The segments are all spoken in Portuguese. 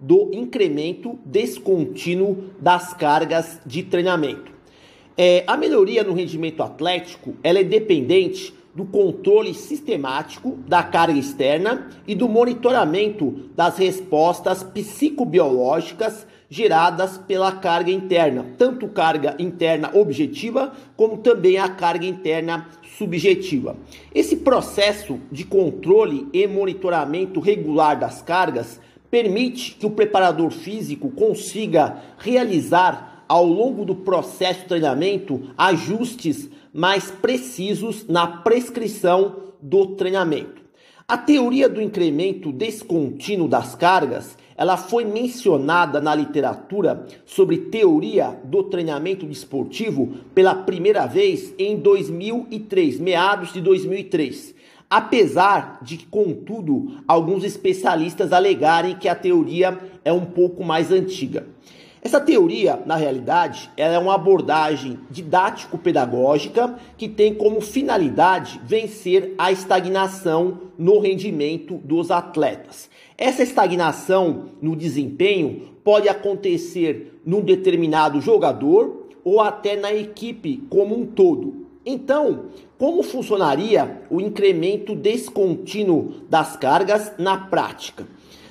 do incremento descontínuo das cargas de treinamento. É, a melhoria no rendimento atlético ela é dependente do controle sistemático da carga externa e do monitoramento das respostas psicobiológicas geradas pela carga interna, tanto carga interna objetiva como também a carga interna subjetiva. Esse processo de controle e monitoramento regular das cargas permite que o preparador físico consiga realizar ao longo do processo de treinamento ajustes mais precisos na prescrição do treinamento. A teoria do incremento descontínuo das cargas, ela foi mencionada na literatura sobre teoria do treinamento desportivo pela primeira vez em 2003, meados de 2003. Apesar de, contudo, alguns especialistas alegarem que a teoria é um pouco mais antiga. Essa teoria, na realidade, é uma abordagem didático-pedagógica que tem como finalidade vencer a estagnação no rendimento dos atletas. Essa estagnação no desempenho pode acontecer num determinado jogador ou até na equipe como um todo. Então, como funcionaria o incremento descontínuo das cargas na prática?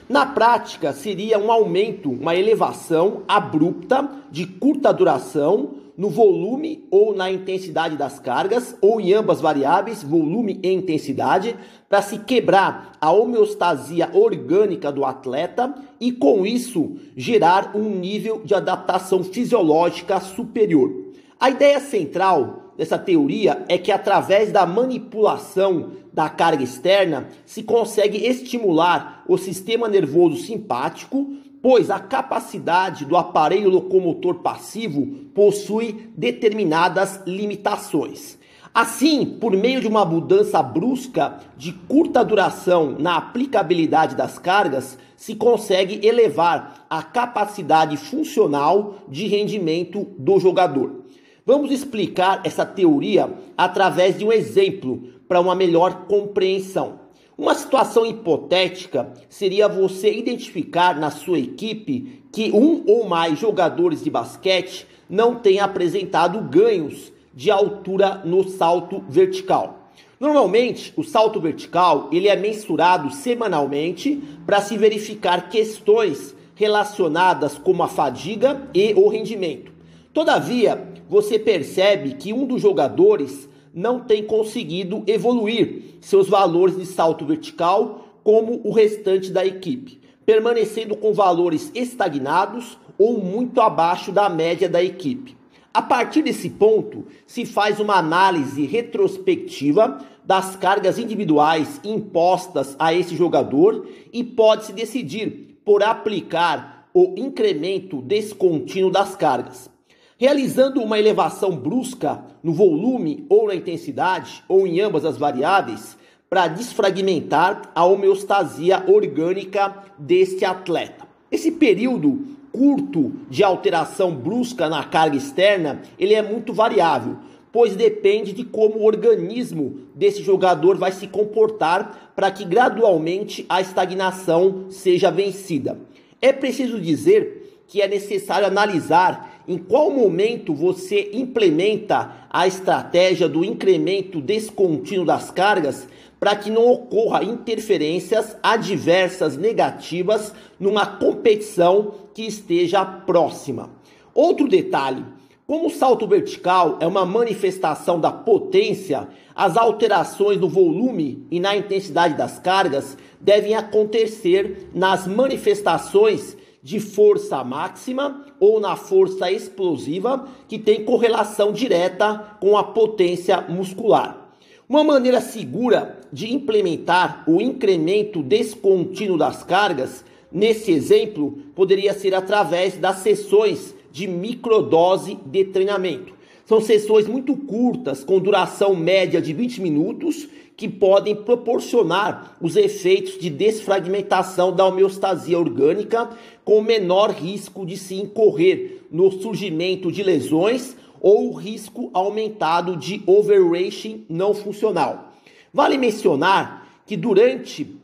Na prática, seria um aumento, uma elevação abrupta de curta duração no volume ou na intensidade das cargas, ou em ambas variáveis, volume e intensidade, para se quebrar a homeostasia orgânica do atleta e, com isso, gerar um nível de adaptação fisiológica superior. A ideia central dessa teoria é que através da manipulação da carga externa se consegue estimular o sistema nervoso simpático, pois a capacidade do aparelho locomotor passivo possui determinadas limitações. Assim, por meio de uma mudança brusca de curta duração na aplicabilidade das cargas, se consegue elevar a capacidade funcional de rendimento do jogador. Vamos explicar essa teoria através de um exemplo para uma melhor compreensão. Uma situação hipotética seria você identificar na sua equipe que um ou mais jogadores de basquete não têm apresentado ganhos de altura no salto vertical. Normalmente, o salto vertical ele é mensurado semanalmente para se verificar questões relacionadas como a fadiga e o rendimento. Todavia, você percebe que um dos jogadores não tem conseguido evoluir seus valores de salto vertical como o restante da equipe, permanecendo com valores estagnados ou muito abaixo da média da equipe. A partir desse ponto, se faz uma análise retrospectiva das cargas individuais impostas a esse jogador e pode-se decidir por aplicar o incremento descontínuo das cargas. Realizando uma elevação brusca no volume ou na intensidade, ou em ambas as variáveis, para desfragmentar a homeostasia orgânica deste atleta. Esse período curto de alteração brusca na carga externa, ele é muito variável, pois depende de como o organismo desse jogador vai se comportar para que gradualmente a estagnação seja vencida. É preciso dizer que é necessário analisar em qual momento você implementa a estratégia do incremento descontínuo das cargas para que não ocorra interferências adversas negativas numa competição que esteja próxima. Outro detalhe, como o salto vertical é uma manifestação da potência, as alterações no volume e na intensidade das cargas devem acontecer nas manifestações de força máxima ou na força explosiva, que tem correlação direta com a potência muscular. Uma maneira segura de implementar o incremento descontínuo das cargas, nesse exemplo, poderia ser através das sessões de microdose de treinamento. São sessões muito curtas, com duração média de 20 minutos, que podem proporcionar os efeitos de desfragmentação da homeostasia orgânica, com menor risco de se incorrer no surgimento de lesões ou risco aumentado de overreaching não funcional. Vale mencionar que durante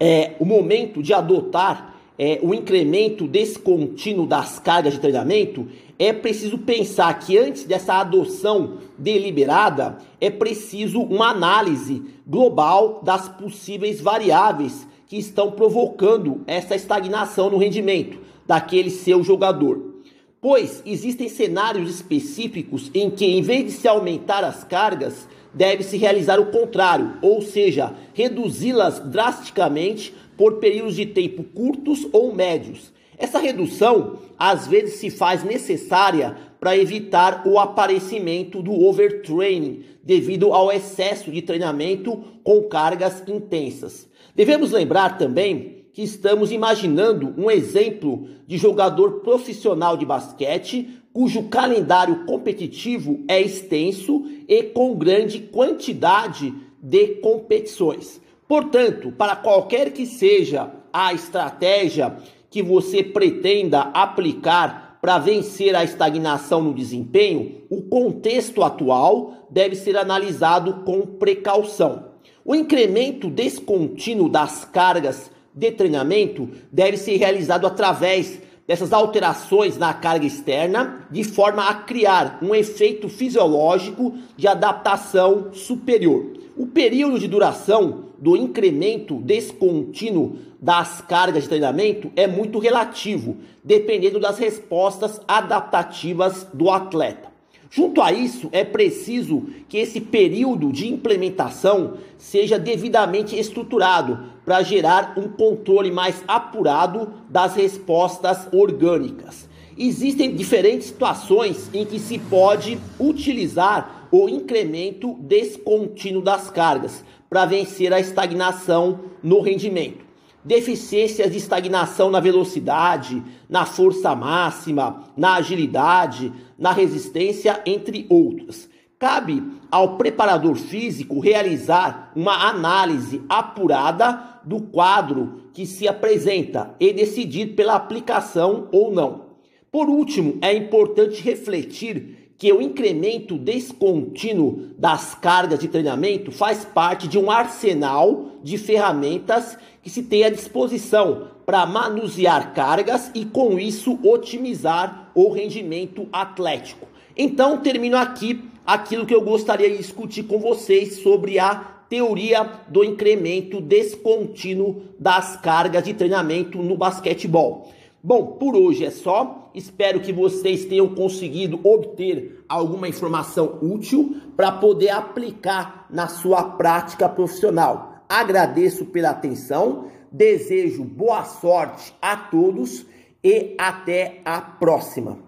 é, o momento de adotar é, o incremento descontínuo das cargas de treinamento, é preciso pensar que antes dessa adoção deliberada, é preciso uma análise global das possíveis variáveis que estão provocando essa estagnação no rendimento daquele seu jogador. Pois existem cenários específicos em que, em vez de se aumentar as cargas, deve-se realizar o contrário, ou seja, reduzi-las drasticamente por períodos de tempo curtos ou médios. Essa redução às vezes se faz necessária para evitar o aparecimento do overtraining devido ao excesso de treinamento com cargas intensas. Devemos lembrar também que estamos imaginando um exemplo de jogador profissional de basquete cujo calendário competitivo é extenso e com grande quantidade de competições. Portanto, para qualquer que seja a estratégia que você pretenda aplicar para vencer a estagnação no desempenho, o contexto atual deve ser analisado com precaução. O incremento descontínuo das cargas de treinamento deve ser realizado através dessas alterações na carga externa, de forma a criar um efeito fisiológico de adaptação superior. O período de duração do incremento descontínuo das cargas de treinamento é muito relativo, dependendo das respostas adaptativas do atleta. Junto a isso, é preciso que esse período de implementação seja devidamente estruturado para gerar um controle mais apurado das respostas orgânicas. Existem diferentes situações em que se pode utilizar o incremento descontínuo das cargas para vencer a estagnação no rendimento deficiências de estagnação na velocidade, na força máxima, na agilidade, na resistência, entre outras. Cabe ao preparador físico realizar uma análise apurada do quadro que se apresenta e decidir pela aplicação ou não. Por último, é importante refletir que o incremento descontínuo das cargas de treinamento faz parte de um arsenal de ferramentas que se tem à disposição para manusear cargas e com isso otimizar o rendimento atlético. Então, termino aqui aquilo que eu gostaria de discutir com vocês sobre a teoria do incremento descontínuo das cargas de treinamento no basquetebol. Bom, por hoje é só. Espero que vocês tenham conseguido obter alguma informação útil para poder aplicar na sua prática profissional. Agradeço pela atenção, desejo boa sorte a todos e até a próxima.